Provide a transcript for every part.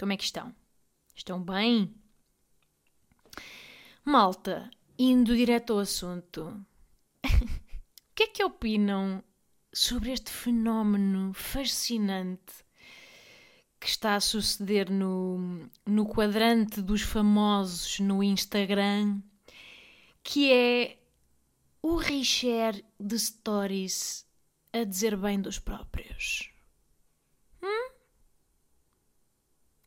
Como é que estão? Estão bem? Malta, indo direto ao assunto. o que é que opinam sobre este fenómeno fascinante que está a suceder no, no quadrante dos famosos no Instagram, que é o reshare de stories a dizer bem dos próprios. Hum?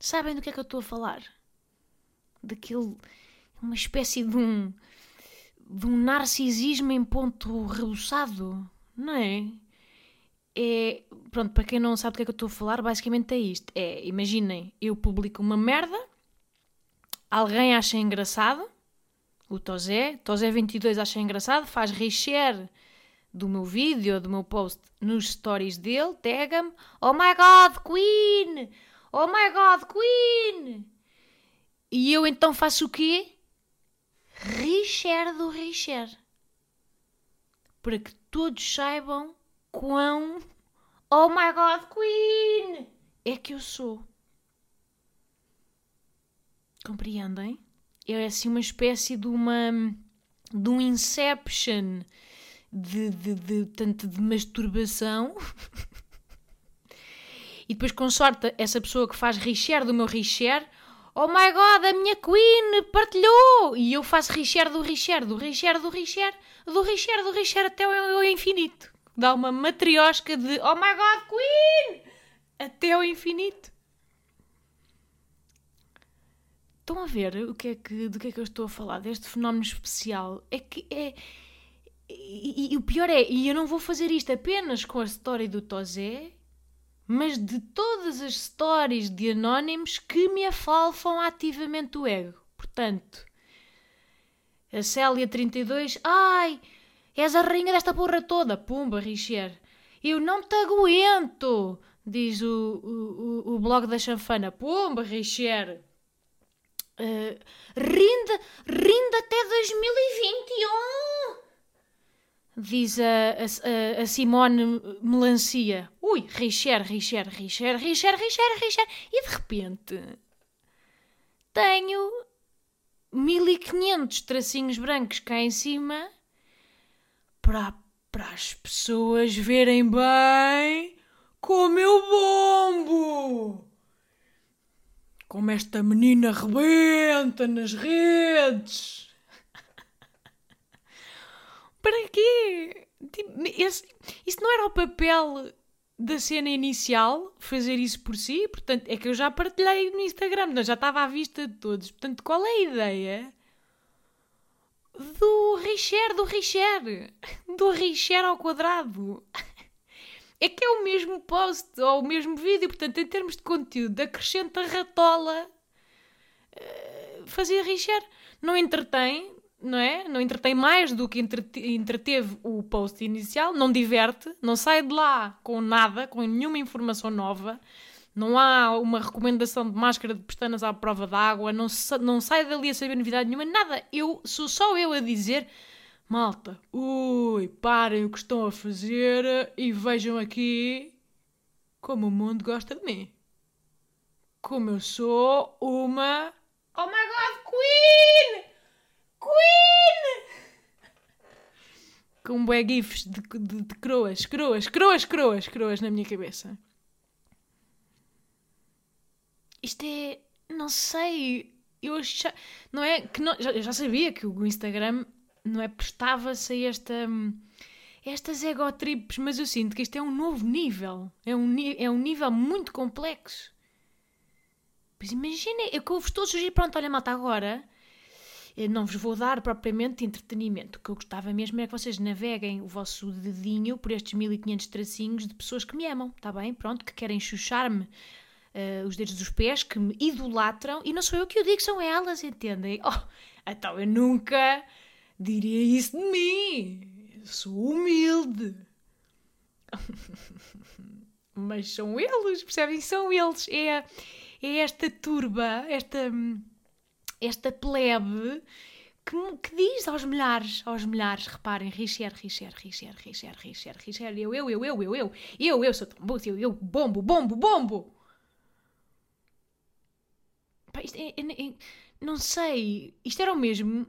Sabem do que é que eu estou a falar? Daquele. uma espécie de um. de um narcisismo em ponto rebuçado, não é? É. Pronto, para quem não sabe do que é que eu estou a falar, basicamente é isto: é, imaginem, eu publico uma merda, alguém acha engraçado, o Tozé, Tozé22 acha engraçado, faz reshare do meu vídeo, do meu post nos stories dele, tega-me, oh my god, Queen! Oh my god, Queen! E eu então faço o quê? Reshare do reshare. Para que todos saibam quão oh my god, Queen! É que eu sou. Compreendem? É assim uma espécie de uma de um inception de, de, de tanto de masturbação e depois com sorte essa pessoa que faz reshare do meu reshare oh my god, a minha queen partilhou e eu faço reshare do reshare, do reshare, do reshare do reshare, do reshare até ao infinito dá uma matriosca de oh my god, queen até ao infinito Estão a ver o que é que, do que é que eu estou a falar? Deste fenómeno especial. É que é. E, e, e o pior é, e eu não vou fazer isto apenas com a história do Tozé, mas de todas as histórias de anónimos que me afalfam ativamente o ego. Portanto, a Célia 32, ai, és a rainha desta porra toda, pumba, Richer. Eu não te aguento, diz o, o, o blog da chanfana, pumba, Richer. Uh, rinde, rinde até 2021! Diz a, a, a Simone Melancia. Ui, Richer, Richer, Richer, Richer, Richer, Richer. E de repente tenho 1500 tracinhos brancos cá em cima para, para as pessoas verem bem como eu bombo como esta menina rebenta nas redes. Para quê? Tipo, esse, isso não era o papel da cena inicial, fazer isso por si? Portanto, é que eu já partilhei no Instagram, já estava à vista de todos. Portanto, qual é a ideia do Richer, do Richer? Do Richer ao quadrado? é que é o mesmo post ou o mesmo vídeo, portanto, em termos de conteúdo, acrescenta ratola, uh, fazia rixer. Não entretém, não é? Não entretém mais do que entreteve o post inicial, não diverte, não sai de lá com nada, com nenhuma informação nova. Não há uma recomendação de máscara de pestanas à prova d'água, não, não sai dali a saber novidade nenhuma, nada. Eu sou só eu a dizer Malta, ui, parem o que estão a fazer e vejam aqui como o mundo gosta de mim. Como eu sou uma. Oh my god, Queen! Queen! Com bué gifs de, de, de croas, croas, croas, croas, croas na minha cabeça. Isto é. Não sei. Eu já, não é que não, já, já sabia que o Instagram não é? Prestava-se a esta, estas egotrips, mas eu sinto que isto é um novo nível. É um, é um nível muito complexo. Pois imaginem, eu que vos estou a sugerir, pronto, olha, malta, agora não vos vou dar propriamente entretenimento. O que eu gostava mesmo é que vocês naveguem o vosso dedinho por estes 1500 tracinhos de pessoas que me amam, está bem? Pronto, que querem chuchar-me uh, os dedos dos pés, que me idolatram, e não sou eu que o digo, são elas, entendem? Oh, então eu nunca diria isso de mim. Eu sou humilde. Mas são eles, percebem? São eles. É, é esta turba, esta, esta plebe que, que, diz aos milhares, aos milhares, reparem, Richard, Richard, Richard, Richard, Richard, Richard, eu, eu, eu, eu, eu, eu, eu, eu sou tão eu, eu, bombo, bombo, bombo. Pá, isto é, é, é, não sei, isto era o mesmo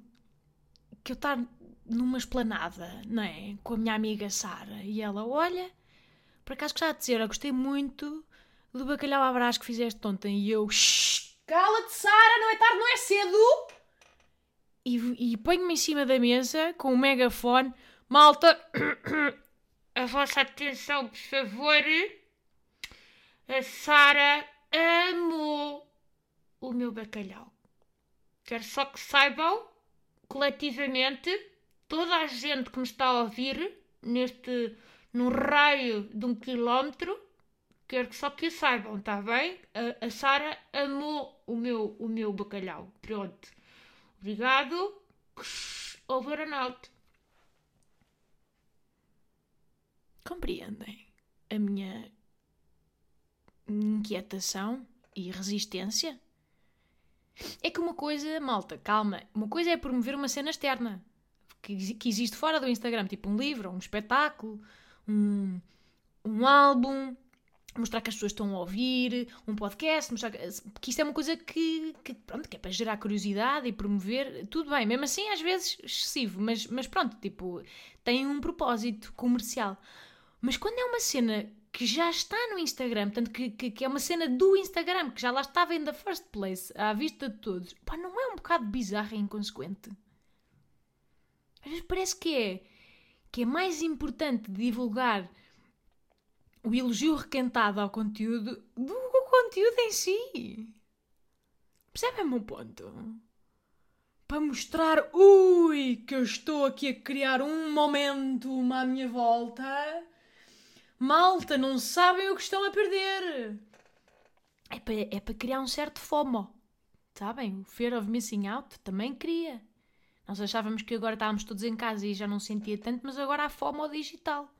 que eu estar numa esplanada, não é? Com a minha amiga Sara, e ela, olha, por acaso gostava de dizer, eu gostei muito do bacalhau à brás que fizeste ontem, e eu, cala-te Sara, não é tarde, não é cedo e, e ponho-me em cima da mesa com o megafone. Malta, a vossa atenção, por favor. A Sara amou o meu bacalhau. Quero só que saibam, coletivamente, toda a gente que me está a ouvir, neste, num raio de um quilómetro, quero que só que saibam, está bem? A, a Sara amou o meu, o meu bacalhau. Pronto. Obrigado. Over and out. Compreendem a minha inquietação e resistência? É que uma coisa, malta, calma, uma coisa é promover uma cena externa que, que existe fora do Instagram, tipo um livro, um espetáculo, um, um álbum, mostrar que as pessoas estão a ouvir, um podcast, mostrar que, que isto é uma coisa que, que, pronto, que é para gerar curiosidade e promover, tudo bem, mesmo assim às vezes excessivo, mas, mas pronto, tipo, tem um propósito comercial. Mas quando é uma cena que já está no Instagram, portanto, que, que, que, é uma cena do Instagram, que já lá estava in the first place, à vista de todos, pá, não é um bocado bizarro e inconsequente? Às vezes parece que é, que é mais importante divulgar o elogio requentado ao conteúdo do conteúdo em si. Percebem o meu ponto? Para mostrar, ui, que eu estou aqui a criar um momento à minha volta. Malta, não sabem o que estão a perder. É para, é para criar um certo FOMO. Sabem? O Fear of Missing Out também cria. Nós achávamos que agora estávamos todos em casa e já não sentia tanto, mas agora há FOMO digital.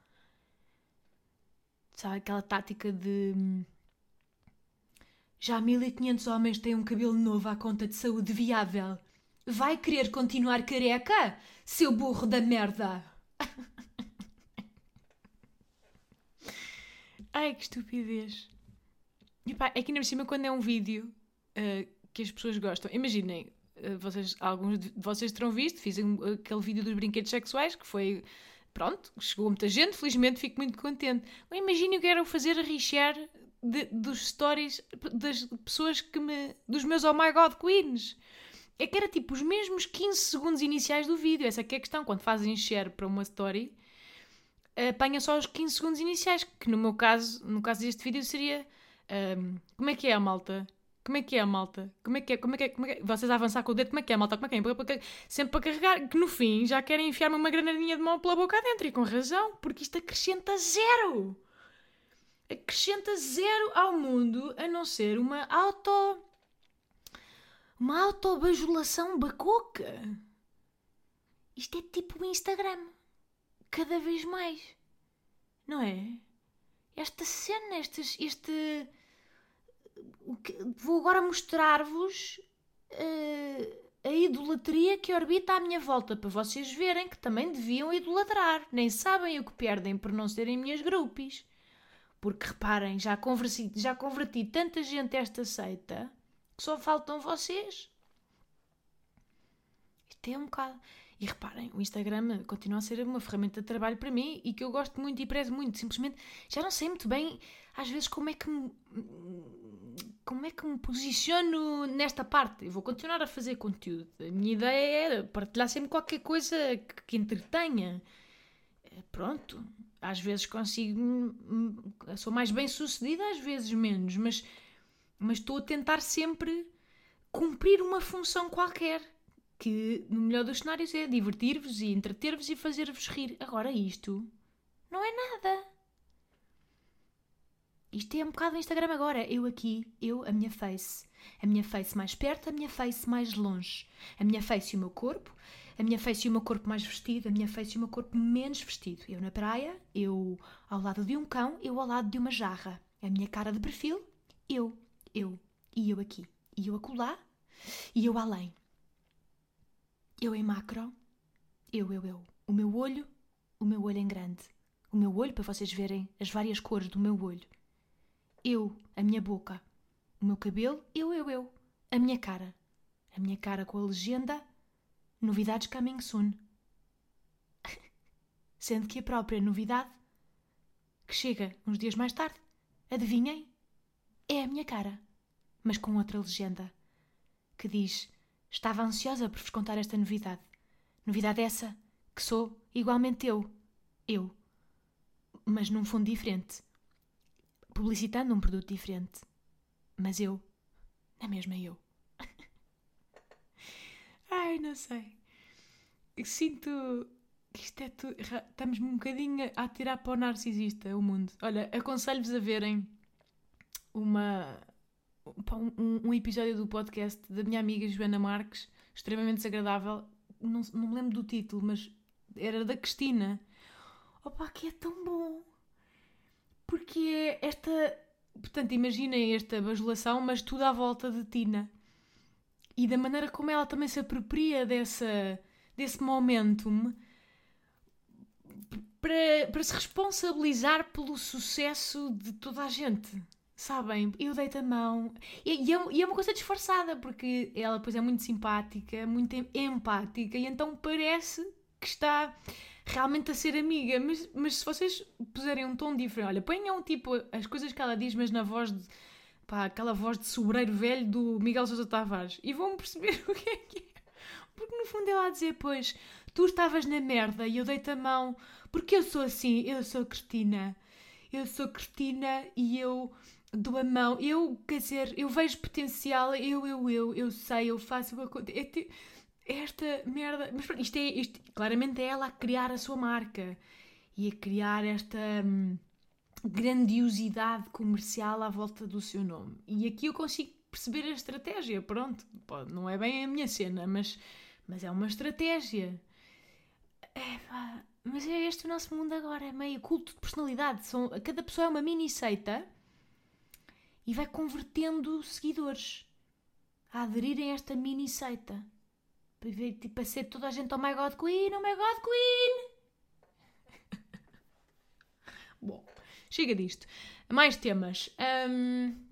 Sabe aquela tática de. Já 1500 homens têm um cabelo novo à conta de saúde viável. Vai querer continuar careca, seu burro da merda? Ai, que estupidez. E pá, é que ainda por cima quando é um vídeo uh, que as pessoas gostam. Imaginem, uh, vocês, alguns de vocês terão visto, fiz um, aquele vídeo dos brinquedos sexuais que foi pronto, chegou muita gente, felizmente fico muito contente. Imaginem o que era fazer a reshare de, dos stories das pessoas que me. dos meus Oh My God Queens. É que era tipo os mesmos 15 segundos iniciais do vídeo. Essa é que é a questão. Quando fazem share para uma story, apanha só os 15 segundos iniciais. Que no meu caso, no caso deste vídeo, seria. Um, como é que é a malta? Como é que é malta? Como é que é? Como é que é? Como é que é? Vocês a avançar com o dedo, como é que é malta? Como é que é? Sempre para carregar, que no fim já querem enfiar-me uma granadinha de mão pela boca adentro, e com razão, porque isto acrescenta zero. Acrescenta zero ao mundo, a não ser uma auto... Uma autobajulação bacoca. Isto é tipo o Instagram. Cada vez mais. Não é? Esta cena, este... este vou agora mostrar-vos uh, a idolatria que orbita à minha volta, para vocês verem que também deviam idolatrar. Nem sabem o que perdem por não serem minhas grupos. Porque reparem, já converti, já converti tanta gente a esta seita que só faltam vocês. Isto é um bocado. E reparem, o Instagram continua a ser uma ferramenta de trabalho para mim e que eu gosto muito e prezo muito. Simplesmente já não sei muito bem, às vezes, como é que me, como é que me posiciono nesta parte. Eu vou continuar a fazer conteúdo. A minha ideia é partilhar sempre qualquer coisa que, que entretenha. Eh, pronto, às vezes consigo. Sou mais bem sucedida, às vezes menos, mas, mas estou a tentar sempre cumprir uma função qualquer que, no melhor dos cenários, é divertir-vos e entreter-vos e fazer-vos rir. Agora, isto não é nada. Isto é um bocado o Instagram agora. Eu aqui, eu, a minha face. A minha face mais perto, a minha face mais longe. A minha face e o meu corpo. A minha face e o meu corpo mais vestido. A minha face e o meu corpo menos vestido. Eu na praia, eu ao lado de um cão, eu ao lado de uma jarra. A minha cara de perfil, eu, eu. E eu aqui. E eu acolá. E eu além. Eu em macro. Eu, eu, eu. O meu olho, o meu olho em grande. O meu olho, para vocês verem as várias cores do meu olho. Eu, a minha boca. O meu cabelo, eu, eu, eu. A minha cara. A minha cara com a legenda Novidades coming soon. Sendo que a própria novidade, que chega uns dias mais tarde, adivinhem, é a minha cara, mas com outra legenda, que diz: Estava ansiosa por vos contar esta novidade. Novidade essa que sou igualmente eu. Eu. Mas num fundo diferente. Publicitando um produto diferente. Mas eu. Na mesma eu. Ai, não sei. Sinto que isto é tudo. Estamos um bocadinho a tirar para o narcisista o mundo. Olha, aconselho-vos a verem uma, um, um, episódio do podcast da minha amiga Joana Marques, extremamente desagradável. Não, não me lembro do título, mas era da Cristina. Opa, que é tão bom! Porque é esta. Portanto, imaginem esta bajulação, mas tudo à volta de Tina. E da maneira como ela também se apropria dessa, desse momentum para, para se responsabilizar pelo sucesso de toda a gente. Sabem? Eu deito a mão. E, e, é, e, é, uma coisa disfarçada, porque ela depois é muito simpática, muito empática, e então parece que está realmente a ser amiga. Mas, mas se vocês puserem um tom diferente, olha, ponham tipo as coisas que ela diz, mas na voz de. pá, aquela voz de sobreiro velho do Miguel Sousa Tavares, e vão perceber o que é que é. Porque no fundo ela a dizer, pois, tu estavas na merda e eu dei-te a mão, porque eu sou assim, eu sou Cristina. Eu sou Cristina e eu dou a mão. Eu, quer dizer, eu vejo potencial, eu, eu, eu, eu sei, eu faço. Eu, esta merda. Mas pronto, isto é. Isto, claramente é ela a criar a sua marca e a criar esta hum, grandiosidade comercial à volta do seu nome. E aqui eu consigo perceber a estratégia. Pronto, pode, não é bem a minha cena, mas, mas é uma estratégia. É, pá, mas é este o nosso mundo agora, é meio culto de personalidade. São, cada pessoa é uma mini seita e vai convertendo seguidores a aderirem a esta mini seita. Tipo, a ser toda a gente, oh my god queen, oh my god queen. Bom, chega disto. Mais temas. Um...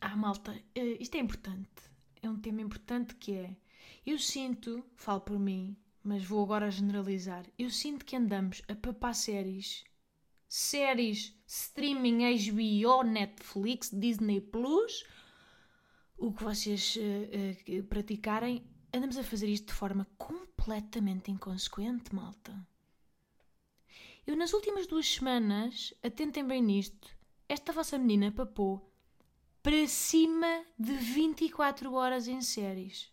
Ah, malta, uh, isto é importante. É um tema importante que é. Eu sinto, falo por mim, mas vou agora generalizar. Eu sinto que andamos a papar séries, séries, streaming, HBO, Netflix, Disney Plus, o que vocês uh, uh, praticarem andamos a fazer isto de forma completamente inconsequente, malta. Eu, nas últimas duas semanas, atentem bem nisto, esta vossa menina papou para cima de 24 horas em séries.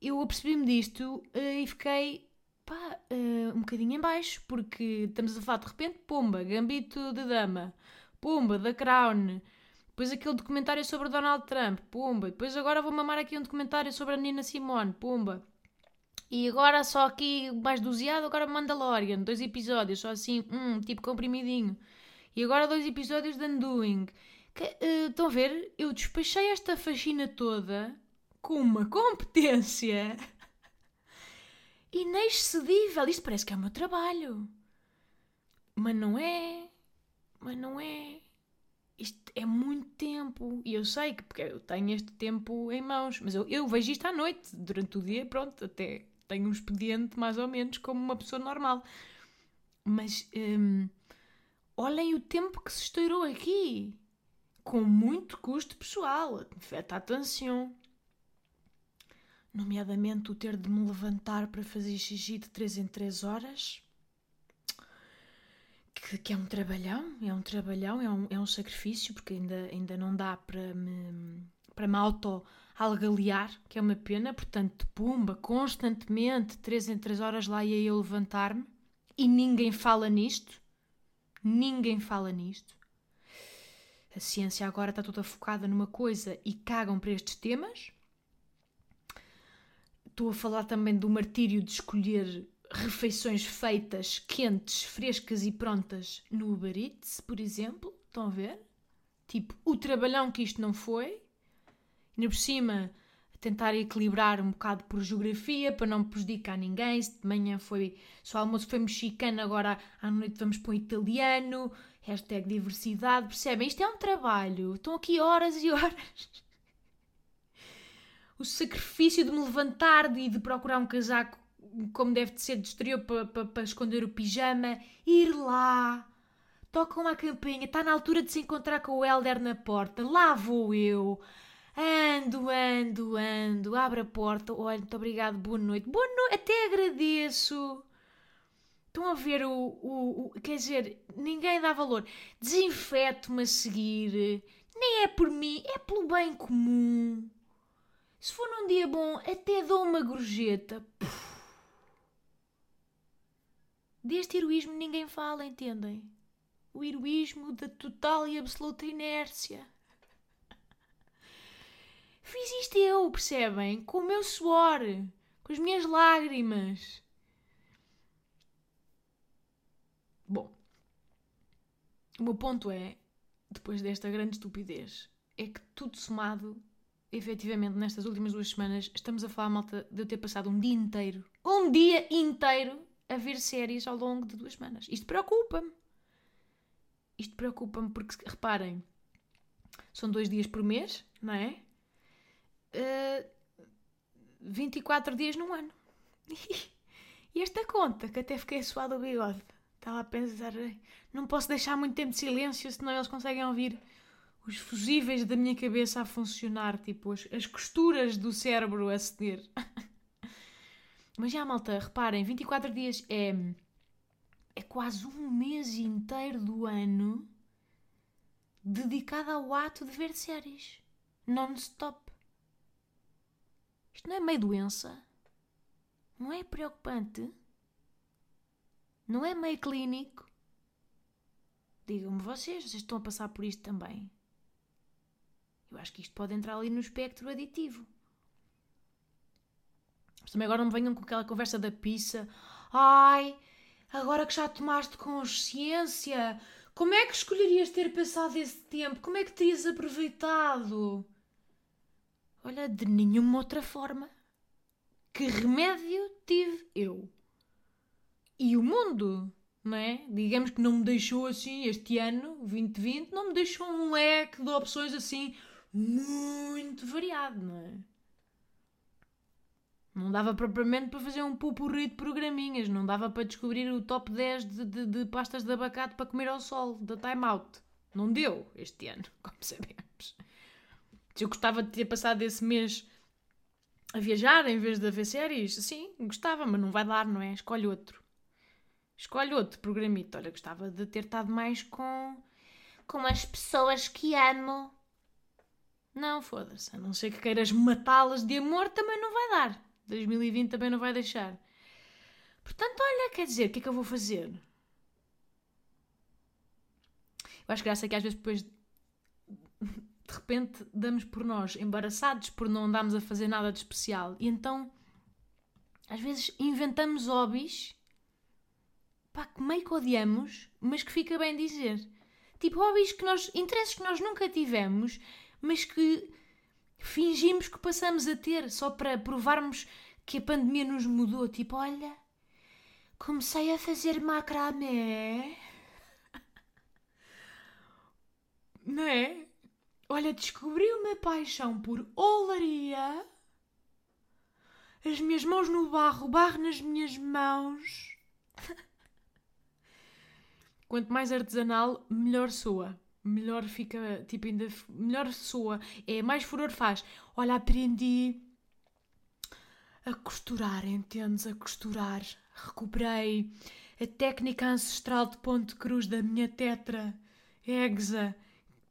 Eu apercebi-me disto uh, e fiquei pá, uh, um bocadinho em baixo, porque estamos a falar de repente, pomba, Gambito de Dama, pomba, da Crown, depois aquele documentário sobre Donald Trump, pumba. Depois agora vou mamar aqui um documentário sobre a Nina Simone, pumba. E agora só aqui mais doseado, agora Mandalorian, dois episódios, só assim, um tipo comprimidinho. E agora dois episódios de Undoing. Que, uh, estão a ver? Eu despachei esta faxina toda com uma competência inexcedível. Isto parece que é o meu trabalho. Mas não é. Mas não é isto é muito tempo. E eu sei que porque eu tenho este tempo em mãos, mas eu, eu vejo isto à noite, durante o dia, pronto, até tenho um expediente mais ou menos como uma pessoa normal. Mas hum, olhem o tempo que se estourou aqui, com muito custo pessoal, afeta a atenção. Nomeadamente o ter de me levantar para fazer xixi de 3 em 3 horas que, que, é um trabalhão, é um trabalhão, é um, é um sacrifício, porque ainda, ainda não dá para me, para me auto-algalear, que é uma pena, portanto, pumba, constantemente, três em três horas lá ia eu levantar-me, e ninguém fala nisto, Ninguém fala nisto. A ciência agora está toda focada numa coisa e cagam para estes temas. Estou a falar também do martírio de escolher refeições feitas, quentes, frescas e prontas no Uber Eats, por exemplo. Estão a ver? Tipo, o trabalhão que isto não foi. E por cima, tentar equilibrar um bocado por geografia para não prejudicar ninguém. Se de manhã foi, só almoço foi mexicano, agora à noite vamos para o italiano. Hashtag diversidade, percebem? Isto é um trabalho. Estão aqui horas e horas. O sacrifício de me levantar e de procurar um casaco como deve de ser de exterior para, para, para esconder o pijama. Ir lá. Tocam a campainha. Está na altura de se encontrar com o Helder na porta. Lá vou eu. Ando, ando, ando. Abre a porta. Olha, muito obrigado. Boa noite. Boa noite. Até agradeço. Estão a ver o, o, o, Quer dizer, ninguém dá valor. Desinfeto-me a seguir. Nem é por mim, é pelo bem comum. Se for num dia bom, até dou uma gorjeta. Puf. Deste heroísmo ninguém fala, entendem? O heroísmo da total e absoluta inércia. Fiz isto eu, percebem? Com o meu suor, com as minhas lágrimas. Bom, o meu ponto é, depois desta grande estupidez, é que tudo somado, efetivamente, nestas últimas duas semanas, estamos a falar, malta, de eu ter passado um dia inteiro, um dia inteiro, a ver séries ao longo de duas semanas. Isto preocupa-me. Isto preocupa-me porque, reparem, são dois dias por mês, não é? Uh, 24 dias num ano. e esta conta, que até fiquei suado o bigode. Estava a pensar, não posso deixar muito tempo de silêncio, senão eles conseguem ouvir os fusíveis da minha cabeça a funcionar, tipo as, as costuras do cérebro a ceder. Mas já, malta, reparem, 24 dias é, é quase um mês inteiro do ano dedicado ao ato de ver séries. Non-stop. Isto não é meio doença? Não é preocupante? Não é meio clínico? Digam-me vocês, vocês estão a passar por isto também. Eu acho que isto pode entrar ali no espectro aditivo. Mas também agora não me venham com aquela conversa da pizza. Ai, agora que já tomaste consciência, como é que escolherias ter passado esse tempo? Como é que terias aproveitado? Olha, de nenhuma outra forma. Que remédio tive eu? E o mundo, não é? Digamos que não me deixou assim, este ano, 2020, não me deixou um leque de opções assim muito variado, não é? Não dava propriamente para fazer um pupurri de programinhas, não dava para descobrir o top 10 de, de, de pastas de abacate para comer ao sol, da Time Out. Não deu este ano, como sabemos. Se eu gostava de ter passado esse mês a viajar em vez de ver séries, sim, gostava, mas não vai dar, não é? Escolhe outro. Escolhe outro programito. Olha, gostava de ter estado mais com, com as pessoas que amo. Não, foda-se. A não ser que queiras matá-las de amor, também não vai dar. 2020 também não vai deixar. Portanto, olha, quer dizer, o que é que eu vou fazer? Eu acho graça que às vezes depois de repente damos por nós embaraçados por não andarmos a fazer nada de especial e então às vezes inventamos hobbies pá, que meio que odiamos, mas que fica bem dizer. Tipo, hobbies que nós, interesses que nós nunca tivemos, mas que fingimos que passamos a ter só para provarmos que a pandemia nos mudou. Tipo, olha, comecei a fazer macramé. Não é? Olha, descobri uma paixão por olaria. As minhas mãos no barro, barro nas minhas mãos. Quanto mais artesanal, melhor soa. Melhor fica, tipo, ainda melhor soa. É, mais furor faz. Olha, aprendi a costurar, entendes? A costurar. Recuperei a técnica ancestral de ponte cruz da minha tetra, Exa,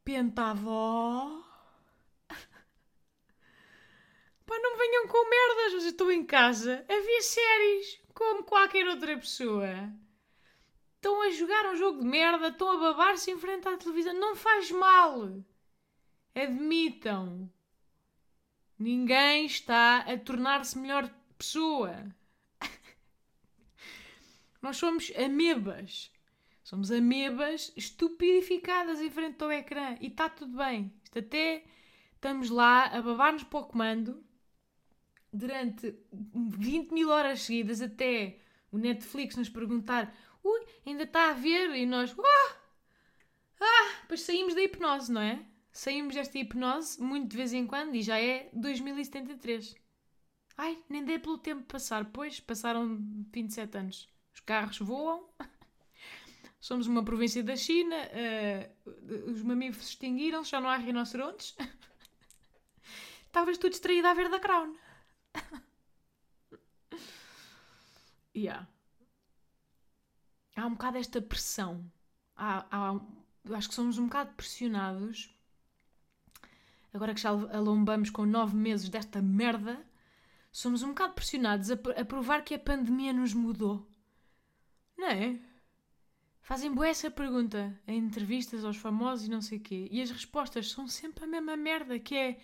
pentavó. Pá, não venham com merdas, eu estou em casa a ver séries como qualquer outra pessoa. Estão a jogar um jogo de merda, estão a babar-se em frente à televisão. Não faz mal. Admitam. Ninguém está a tornar-se melhor pessoa. Nós somos amebas. Somos amebas estupidificadas em frente ao ecrã. E está tudo bem. Isto até estamos lá a babar-nos para o comando durante 20 mil horas seguidas até o Netflix nos perguntar ui, ainda está a ver? E nós, ah, ah, saímos da hipnose, não é? Saímos desta hipnose muito de vez em quando e já é 2073. Ai, nem dei pelo tempo passar, pois passaram 27 anos. Os carros voam, somos uma província da China, uh, os mamíferos extinguiram já não há rinocerontes. Estavas tu distraída a ver da Crown. yeah. Há um bocado esta pressão. Há, há, acho que somos um bocado pressionados. Agora que já alombamos com nove meses desta merda, somos um bocado pressionados a, a provar que a pandemia nos mudou. Não é? Fazem boa essa pergunta em entrevistas aos famosos e não sei o quê. E as respostas são sempre a mesma merda, que é...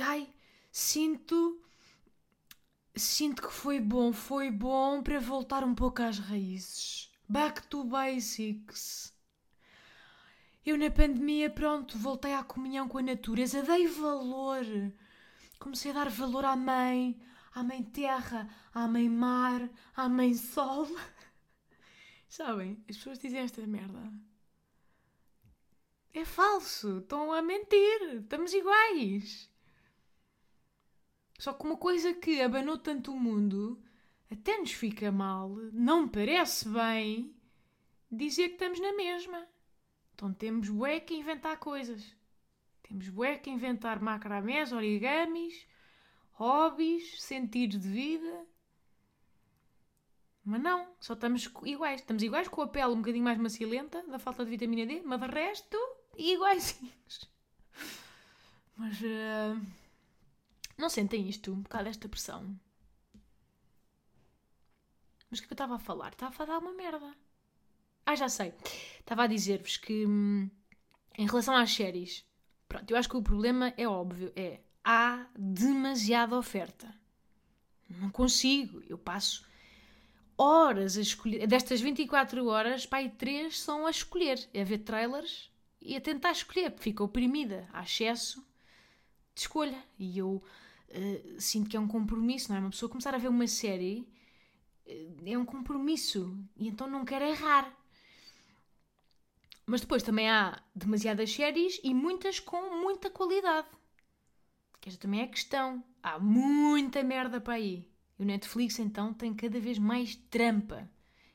Ai, sinto sinto que foi bom, foi bom para voltar um pouco às raízes. Back to basics. Eu na pandemia, pronto, voltei à comunhão com a natureza, dei valor. Comecei a dar valor à mãe, à mãe terra, à mãe mar, à mãe sol. Sabem, as pessoas dizem esta merda. É falso, estão a mentir, estamos iguais. Só que uma coisa que abanou tanto o mundo, até nos fica mal, não parece bem, dizer que estamos na mesma. Então temos bué que inventar coisas. Temos bué que inventar macramés, origamis, hobbies, sentidos de vida. Mas não, só estamos iguais. Estamos iguais com a pele um bocadinho mais macilenta, da falta de vitamina D, mas de resto, iguaizinhos. Mas... Uh... Não sentem isto? Um bocado esta pressão? Mas o que eu estava a falar? Estava a falar uma merda. Ah, já sei. Estava a dizer-vos que hum, em relação às séries, pronto, eu acho que o problema é óbvio, é há demasiada oferta. Não consigo. Eu passo horas a escolher. Destas 24 horas, pai, 3 são a escolher. É a ver trailers e a tentar escolher, porque fica oprimida. Há excesso de escolha. E eu uh, sinto que é um compromisso, não é? Uma pessoa começar a ver uma série uh, é um compromisso e então não quer errar. Mas depois também há demasiadas séries e muitas com muita qualidade. Que esta também é a questão. Há muita merda para aí. E o Netflix então tem cada vez mais trampa.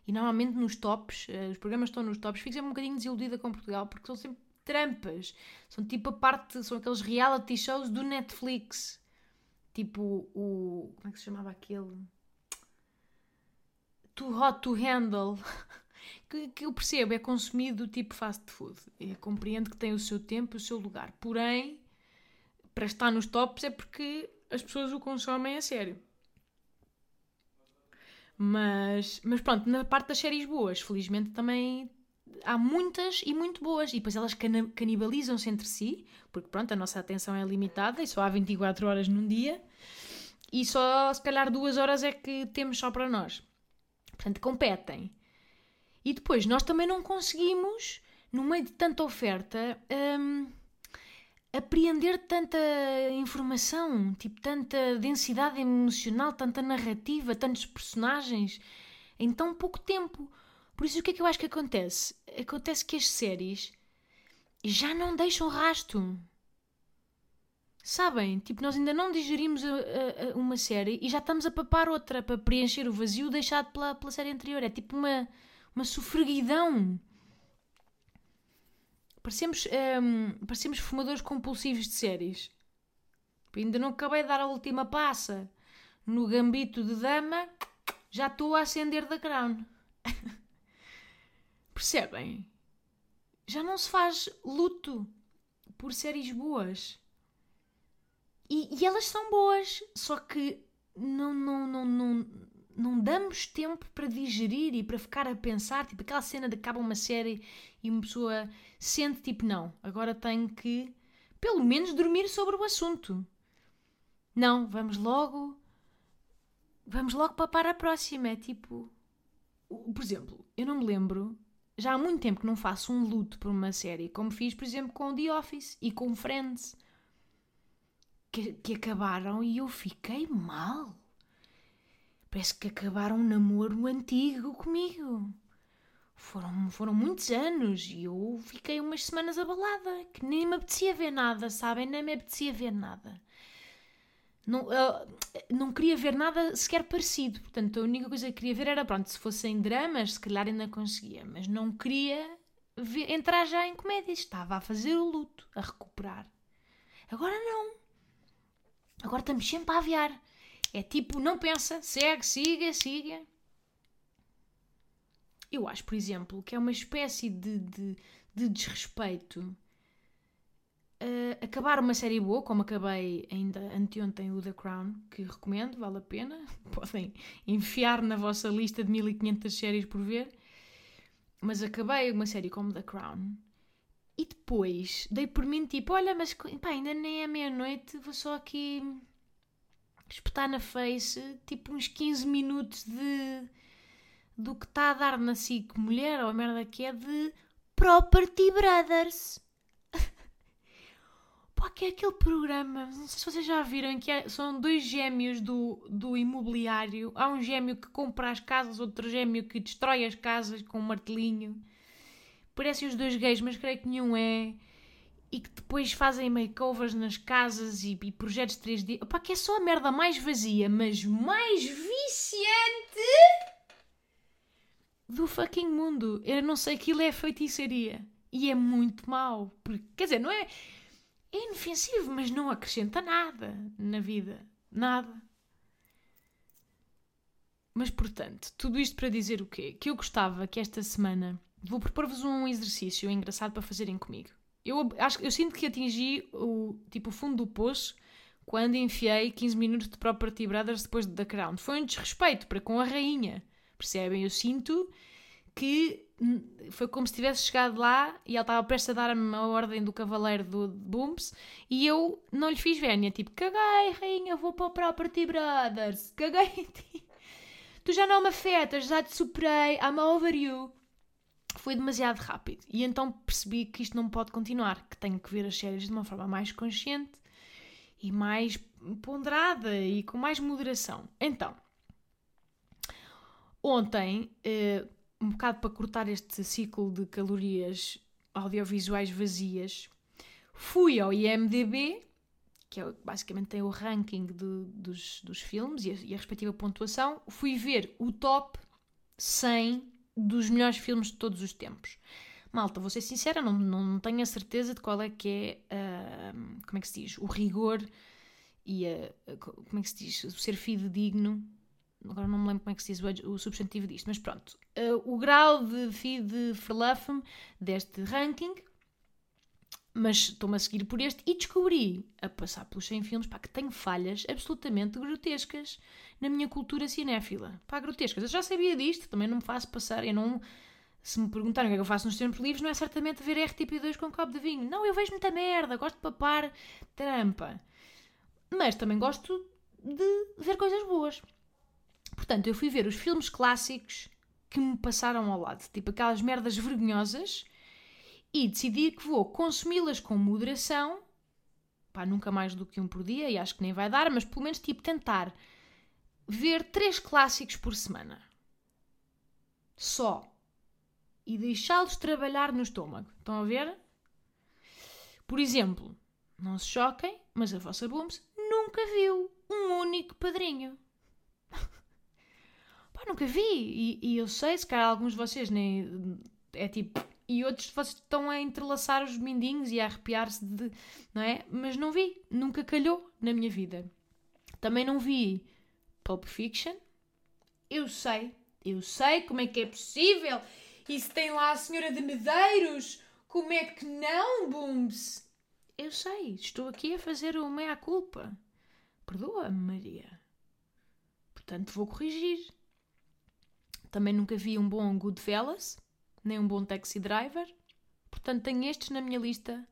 E normalmente nos tops, uh, os programas estão nos tops, fico sempre um bocadinho desiludida com Portugal porque são sempre trampas. São tipo a parte, são aqueles reality shows do Netflix. Tipo o. Como é que se chamava aquele? Too Hot to Handle. que, que eu percebo, é consumido tipo fast food. Eu compreendo que tem o seu tempo e o seu lugar. Porém, para estar nos tops é porque as pessoas o consomem a sério. Mas, mas pronto, na parte das séries boas, felizmente também há muitas e muito boas, e depois elas canibalizam-se entre si, porque pronto, a nossa atenção é limitada e só há 24 horas num dia, e só se calhar duas horas é que temos só para nós. Portanto, competem. E depois, nós também não conseguimos, no meio de tanta oferta, hum, apreender tanta informação, tipo, tanta densidade emocional, tanta narrativa, tantos personagens, em tão pouco tempo. Por isso, o que é que eu acho que acontece? Acontece que as séries já não deixam rasto. Sabem? Tipo, nós ainda não digerimos a, a, a uma série e já estamos a papar outra para preencher o vazio deixado pela, pela série anterior. É tipo uma, uma sofreguidão. Parecemos, um, parecemos fumadores compulsivos de séries. Ainda não acabei de dar a última passa no gambito de dama, já estou a acender da crown. Percebem? Já não se faz luto por séries boas. E, e elas são boas, só que não, não, não, não, não damos tempo para digerir e para ficar a pensar, tipo aquela cena de acaba uma série e uma pessoa sente tipo, não, agora tenho que pelo menos dormir sobre o assunto. Não, vamos logo. Vamos logo papar a próxima. É tipo. Por exemplo, eu não me lembro. Já há muito tempo que não faço um luto por uma série, como fiz, por exemplo, com The Office e com Friends. Que, que acabaram e eu fiquei mal. Parece que acabaram um namoro antigo comigo. Foram, foram muitos anos e eu fiquei umas semanas abalada, que nem me apetecia ver nada, sabem? Nem me apetecia ver nada. Não, uh, não queria ver nada sequer parecido. Portanto, a única coisa que queria ver era, pronto, se fossem dramas, se calhar ainda conseguia. Mas não queria ver, entrar já em comédias. Estava a fazer o luto, a recuperar. Agora não. Agora estamos sempre a aviar. É tipo, não pensa, segue, siga, siga. Eu acho, por exemplo, que é uma espécie de, de, de desrespeito Uh, acabar uma série boa, como acabei ainda anteontem o The Crown, que recomendo, vale a pena. Podem enfiar na vossa lista de 1500 séries por ver. Mas acabei uma série como The Crown. E depois dei por mim tipo, olha, mas pá, ainda nem é meia-noite, vou só aqui espetar na face tipo uns 15 minutos de do que está a dar na SIC mulher ou a merda que é de Property Brothers. Pá, que é aquele programa, não sei se vocês já viram, que é, são dois gêmeos do, do imobiliário. Há um gêmeo que compra as casas, outro gêmeo que destrói as casas com um martelinho. Parecem os dois gays, mas creio que nenhum é. E que depois fazem makeovers nas casas e, e projetos 3D. Pá, que é só a merda mais vazia, mas mais viciante do fucking mundo. Eu não sei, aquilo é feitiçaria. E é muito mau. Porque, quer dizer, não é é inofensivo, mas não acrescenta nada na vida. Nada. Mas, portanto, tudo isto para dizer o quê? Que eu gostava que esta semana vou propor-vos um exercício engraçado para fazerem comigo. Eu, acho, eu sinto que atingi o, tipo, o fundo do poço quando enfiei 15 minutos de Property Brothers depois da Crown. Foi um desrespeito para com a rainha. Percebem? Eu sinto que foi como se tivesse chegado lá e ela estava prestes a dar-me a ordem do cavaleiro do Booms e eu não lhe fiz vénia, tipo, caguei, rainha, vou para o Property Brothers, caguei em ti. Tu já não me afetas, já te superei, I'm over you. Foi demasiado rápido e então percebi que isto não pode continuar, que tenho que ver as séries de uma forma mais consciente e mais ponderada e com mais moderação. Então, ontem. Uh, um bocado para cortar este ciclo de calorias audiovisuais vazias, fui ao IMDB, que é, basicamente tem o ranking de, dos, dos filmes e a, e a respectiva pontuação, fui ver o top 100 dos melhores filmes de todos os tempos. Malta, vou ser sincera, não, não tenho a certeza de qual é que é, uh, como é que se diz, o rigor e a, como é que se diz, o ser fidedigno agora não me lembro como é que se diz o, substantivo disto, mas pronto, uh, o grau de feed Verlaffen deste ranking, mas estou-me a seguir por este e descobri, a passar pelos 100 filmes, pá, que tenho falhas absolutamente grotescas na minha cultura cinéfila. Pá, grotescas. Eu já sabia disto, também não me faço passar, eu não... Se me perguntarem o que é que eu faço nos tempos livres, não é certamente ver RTP2 com um copo de vinho. Não, eu vejo muita merda, gosto de papar trampa. Mas também gosto de ver coisas boas. Portanto, eu fui ver os filmes clássicos que me passaram ao lado, tipo aquelas merdas vergonhosas, e decidi que vou consumi-las com moderação, pá, nunca mais do que um por dia, e acho que nem vai dar, mas pelo menos tipo tentar ver três clássicos por semana. Só. E deixá-los trabalhar no estômago. Estão a ver? Por exemplo, não se choquem, mas a vossa Booms nunca viu um único padrinho pá, nunca vi. E, e, eu sei, se calhar alguns de vocês nem. É tipo. E outros de vocês estão a entrelaçar os mindinhos e a arrepiar-se de. Não é? Mas não vi. Nunca calhou na minha vida. Também não vi Pulp Fiction. Eu sei. Eu sei como é que é possível. E se tem lá a Senhora de Medeiros, como é que não, Booms? Eu sei. Estou aqui a fazer o meia-culpa. Perdoa-me, Maria. Portanto, vou corrigir Também nunca vi um bom Goodfellas, nem um bom Taxi Driver. Portanto, tenho estes na minha lista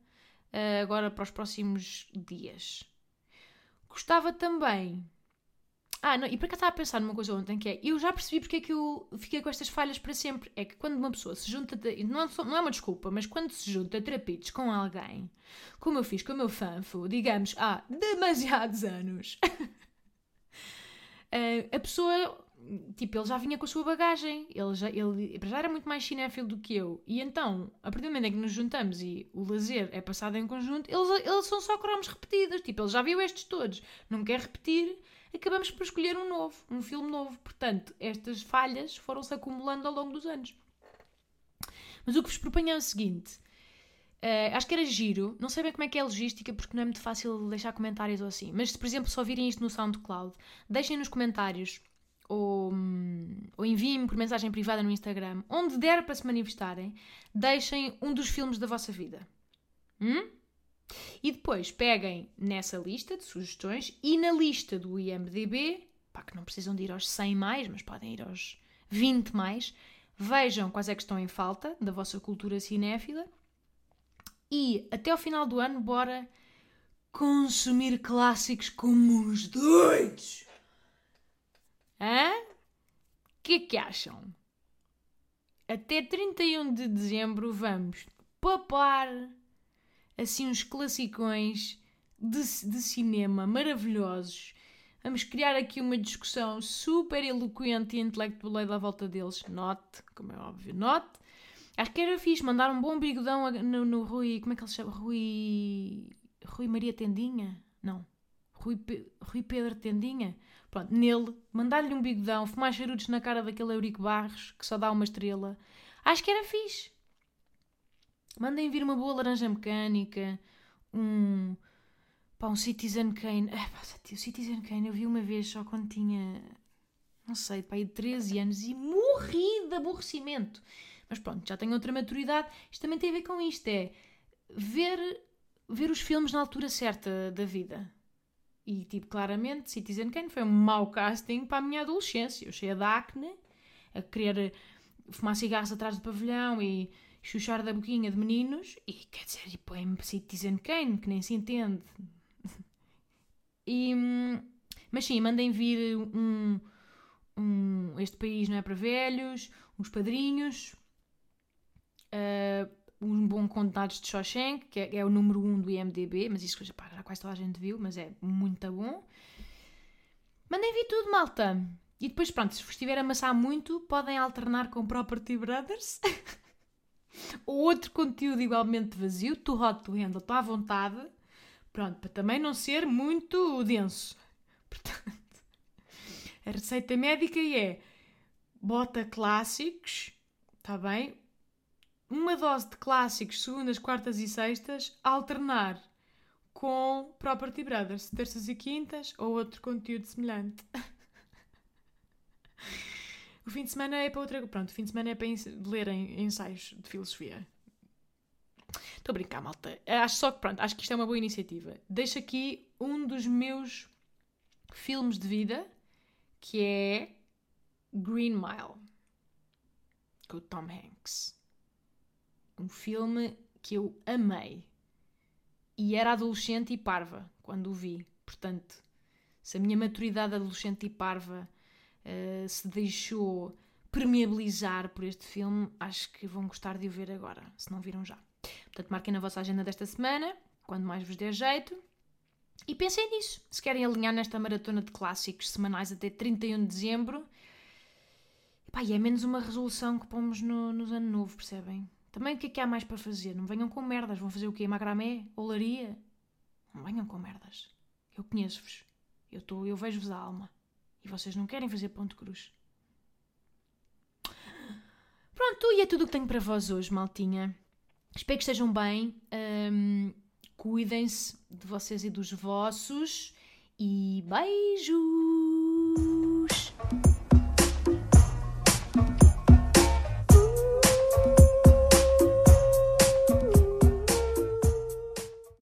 uh, agora para os próximos dias. Gostava também. Ah, não, e para cá estava a pensar numa coisa ontem que é. Eu já percebi porque é que eu fiquei com estas falhas para sempre. É que quando uma pessoa se junta. Não, não é uma desculpa, mas quando se junta trapitos com alguém, como eu fiz com o meu fanfo, digamos, há demasiados anos, uh, a pessoa tipo, ele já vinha com a sua bagagem, ele já, ele já era muito mais cinéfilo do que eu, e então, a partir do momento em que nos juntamos e o lazer é passado em conjunto, eles, eles são só cromos repetidos, tipo, ele já viu estes todos, não quer repetir, acabamos por escolher um novo, um filme novo, portanto, estas falhas foram-se acumulando ao longo dos anos. Mas o que vos proponho é o seguinte, Uh, acho que era giro. Não sei bem como é que é a logística, porque não é muito fácil deixar comentários ou assim. Mas se, por exemplo, só virem isto no SoundCloud, deixem nos comentários ou, ou enviem-me por mensagem privada no Instagram, onde der para se manifestarem, deixem um dos filmes da vossa vida. Hum? E depois peguem nessa lista de sugestões e na lista do IMDB, pá, que não precisam de ir aos 100 mais, mas podem ir aos 20 mais, vejam quais é que estão em falta da vossa cultura cinéfila e até ao final do ano, bora consumir clássicos como os doidos! Hã? O que é que acham? Até 31 de dezembro vamos papar assim uns classicões de, de cinema maravilhosos. Vamos criar aqui uma discussão super eloquente e intelectual à volta deles. Note, como é óbvio, note. Acho que era fixe mandar um bom bigodão no, no Rui. Como é que ele se chama? Rui. Rui Maria Tendinha? Não. Rui, Pe... Rui Pedro Tendinha? Pronto, nele, mandar-lhe um bigodão, fumar charutos na cara daquele Eurico Barros, que só dá uma estrela. Acho que era fixe. Mandem vir uma boa laranja mecânica, um. pá, um Citizen Kane. É, pá, o Citizen Kane eu vi uma vez só quando tinha. não sei, pá, de 13 anos e morri de aborrecimento. Mas pronto, já tenho outra maturidade. Isto também tem a ver com isto: é ver, ver os filmes na altura certa da vida. E, tipo, claramente, Citizen Kane foi um mau casting para a minha adolescência. Eu cheia de acne, a querer fumar cigarros atrás do pavilhão e chuchar da boquinha de meninos. E, quer dizer, e põe-me Citizen Kane, que nem se entende. e, mas sim, mandem vir um, um... Este país não é para velhos, uns padrinhos... Uh, um bom Contados de Shawshank, que é, é, o número 1 um do IMDB, mas isso pá, já quase toda a gente viu, mas é muito bom. Mandem vir tudo, malta! E depois, pronto, se estiver a amassar muito, podem alternar com Property Brothers. Ou outro conteúdo igualmente vazio, too hot to handle, estou à vontade. Pronto, para também não ser muito denso. Portanto, a receita médica é bota clássicos, está bem? Uma dose de clássicos segundas, quartas e sextas, alternar com Property Brothers, terças e quintas, ou outro conteúdo semelhante. o fim de semana é para outra. Pronto, o fim de semana é para lerem ensaios de filosofia. Estou a brincar, malta. Acho só que, pronto, acho que isto é uma boa iniciativa. Deixo aqui um dos meus filmes de vida, que é Green Mile, com o Tom Hanks um filme que eu amei. E era adolescente e parva quando o vi. Portanto, se a minha maturidade adolescente e parva uh, se deixou permeabilizar por este filme, acho que vão gostar de o ver agora, se não viram já. Portanto, marquem na vossa agenda desta semana, quando mais vos der jeito. E pensem nisso. Se querem alinhar nesta maratona de clássicos semanais até 31 de dezembro. Pá, e é menos uma resolução que pomos no, no ano novo, percebem? Também o que é que há mais para fazer? Não venham com merdas. Vão fazer o quê? Macramé? Olaria? Não venham com merdas. Eu conheço-vos. Eu, eu vejo-vos a alma. E vocês não querem fazer ponto cruz. Pronto, e é tudo o que tenho para vós hoje, maltinha. Espero que estejam bem. Um, Cuidem-se de vocês e dos vossos. E beijos!